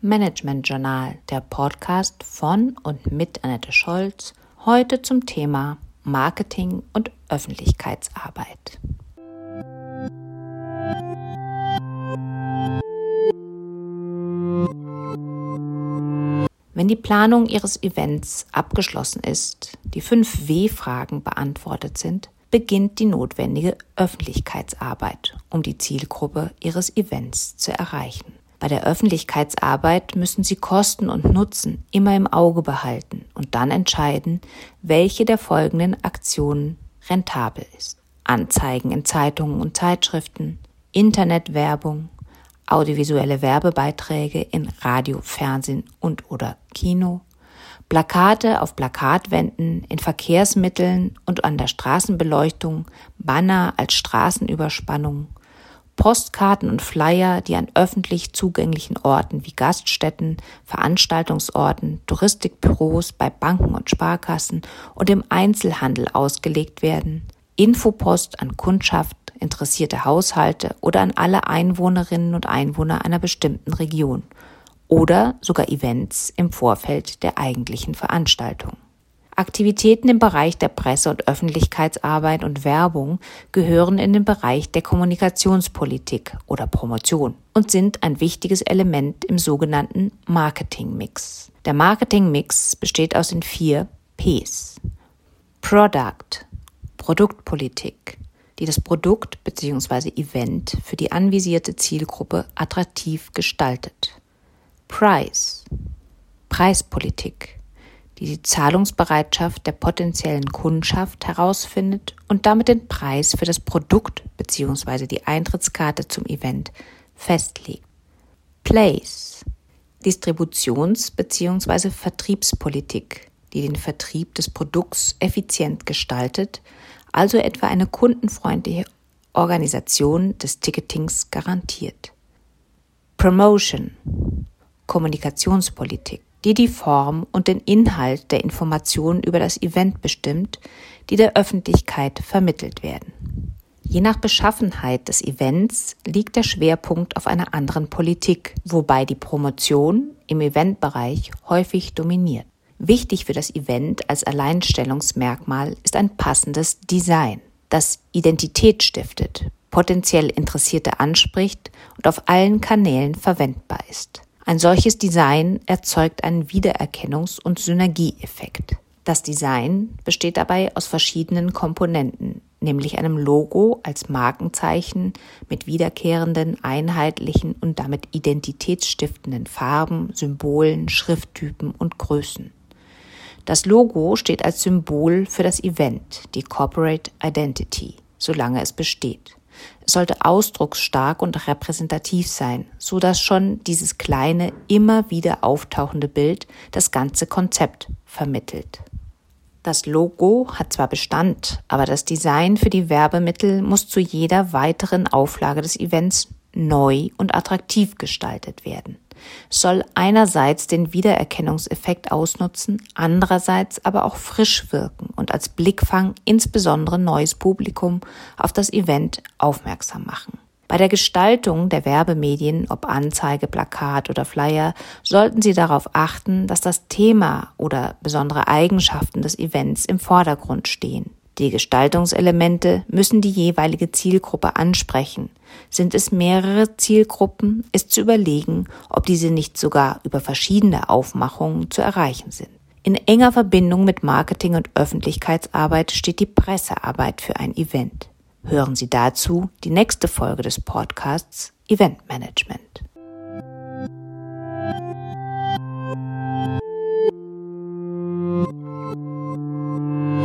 Management Journal, der Podcast von und mit Annette Scholz, heute zum Thema Marketing und Öffentlichkeitsarbeit. Wenn die Planung Ihres Events abgeschlossen ist, die fünf W-Fragen beantwortet sind, beginnt die notwendige Öffentlichkeitsarbeit, um die Zielgruppe Ihres Events zu erreichen. Bei der Öffentlichkeitsarbeit müssen Sie Kosten und Nutzen immer im Auge behalten und dann entscheiden, welche der folgenden Aktionen rentabel ist. Anzeigen in Zeitungen und Zeitschriften, Internetwerbung, audiovisuelle Werbebeiträge in Radio, Fernsehen und oder Kino, Plakate auf Plakatwänden, in Verkehrsmitteln und an der Straßenbeleuchtung, Banner als Straßenüberspannung, Postkarten und Flyer, die an öffentlich zugänglichen Orten wie Gaststätten, Veranstaltungsorten, Touristikbüros, bei Banken und Sparkassen und im Einzelhandel ausgelegt werden, Infopost an Kundschaft, interessierte Haushalte oder an alle Einwohnerinnen und Einwohner einer bestimmten Region oder sogar Events im Vorfeld der eigentlichen Veranstaltung. Aktivitäten im Bereich der Presse- und Öffentlichkeitsarbeit und Werbung gehören in den Bereich der Kommunikationspolitik oder Promotion und sind ein wichtiges Element im sogenannten Marketing-Mix. Der Marketing-Mix besteht aus den vier Ps. Product, Produktpolitik, die das Produkt bzw. Event für die anvisierte Zielgruppe attraktiv gestaltet. Price, Preispolitik, die die Zahlungsbereitschaft der potenziellen Kundschaft herausfindet und damit den Preis für das Produkt bzw. die Eintrittskarte zum Event festlegt. Place, Distributions- bzw. Vertriebspolitik, die den Vertrieb des Produkts effizient gestaltet, also etwa eine kundenfreundliche Organisation des Ticketings garantiert. Promotion, Kommunikationspolitik, die die Form und den Inhalt der Informationen über das Event bestimmt, die der Öffentlichkeit vermittelt werden. Je nach Beschaffenheit des Events liegt der Schwerpunkt auf einer anderen Politik, wobei die Promotion im Eventbereich häufig dominiert. Wichtig für das Event als Alleinstellungsmerkmal ist ein passendes Design, das Identität stiftet, potenziell Interessierte anspricht und auf allen Kanälen verwendbar ist. Ein solches Design erzeugt einen Wiedererkennungs- und Synergieeffekt. Das Design besteht dabei aus verschiedenen Komponenten, nämlich einem Logo als Markenzeichen mit wiederkehrenden, einheitlichen und damit identitätsstiftenden Farben, Symbolen, Schrifttypen und Größen. Das Logo steht als Symbol für das Event, die Corporate Identity, solange es besteht. Es sollte ausdrucksstark und repräsentativ sein, so dass schon dieses kleine, immer wieder auftauchende Bild das ganze Konzept vermittelt. Das Logo hat zwar Bestand, aber das Design für die Werbemittel muss zu jeder weiteren Auflage des Events neu und attraktiv gestaltet werden soll einerseits den Wiedererkennungseffekt ausnutzen, andererseits aber auch frisch wirken und als Blickfang insbesondere neues Publikum auf das Event aufmerksam machen. Bei der Gestaltung der Werbemedien, ob Anzeige, Plakat oder Flyer, sollten Sie darauf achten, dass das Thema oder besondere Eigenschaften des Events im Vordergrund stehen. Die Gestaltungselemente müssen die jeweilige Zielgruppe ansprechen. Sind es mehrere Zielgruppen, ist zu überlegen, ob diese nicht sogar über verschiedene Aufmachungen zu erreichen sind. In enger Verbindung mit Marketing und Öffentlichkeitsarbeit steht die Pressearbeit für ein Event. Hören Sie dazu die nächste Folge des Podcasts Event Management.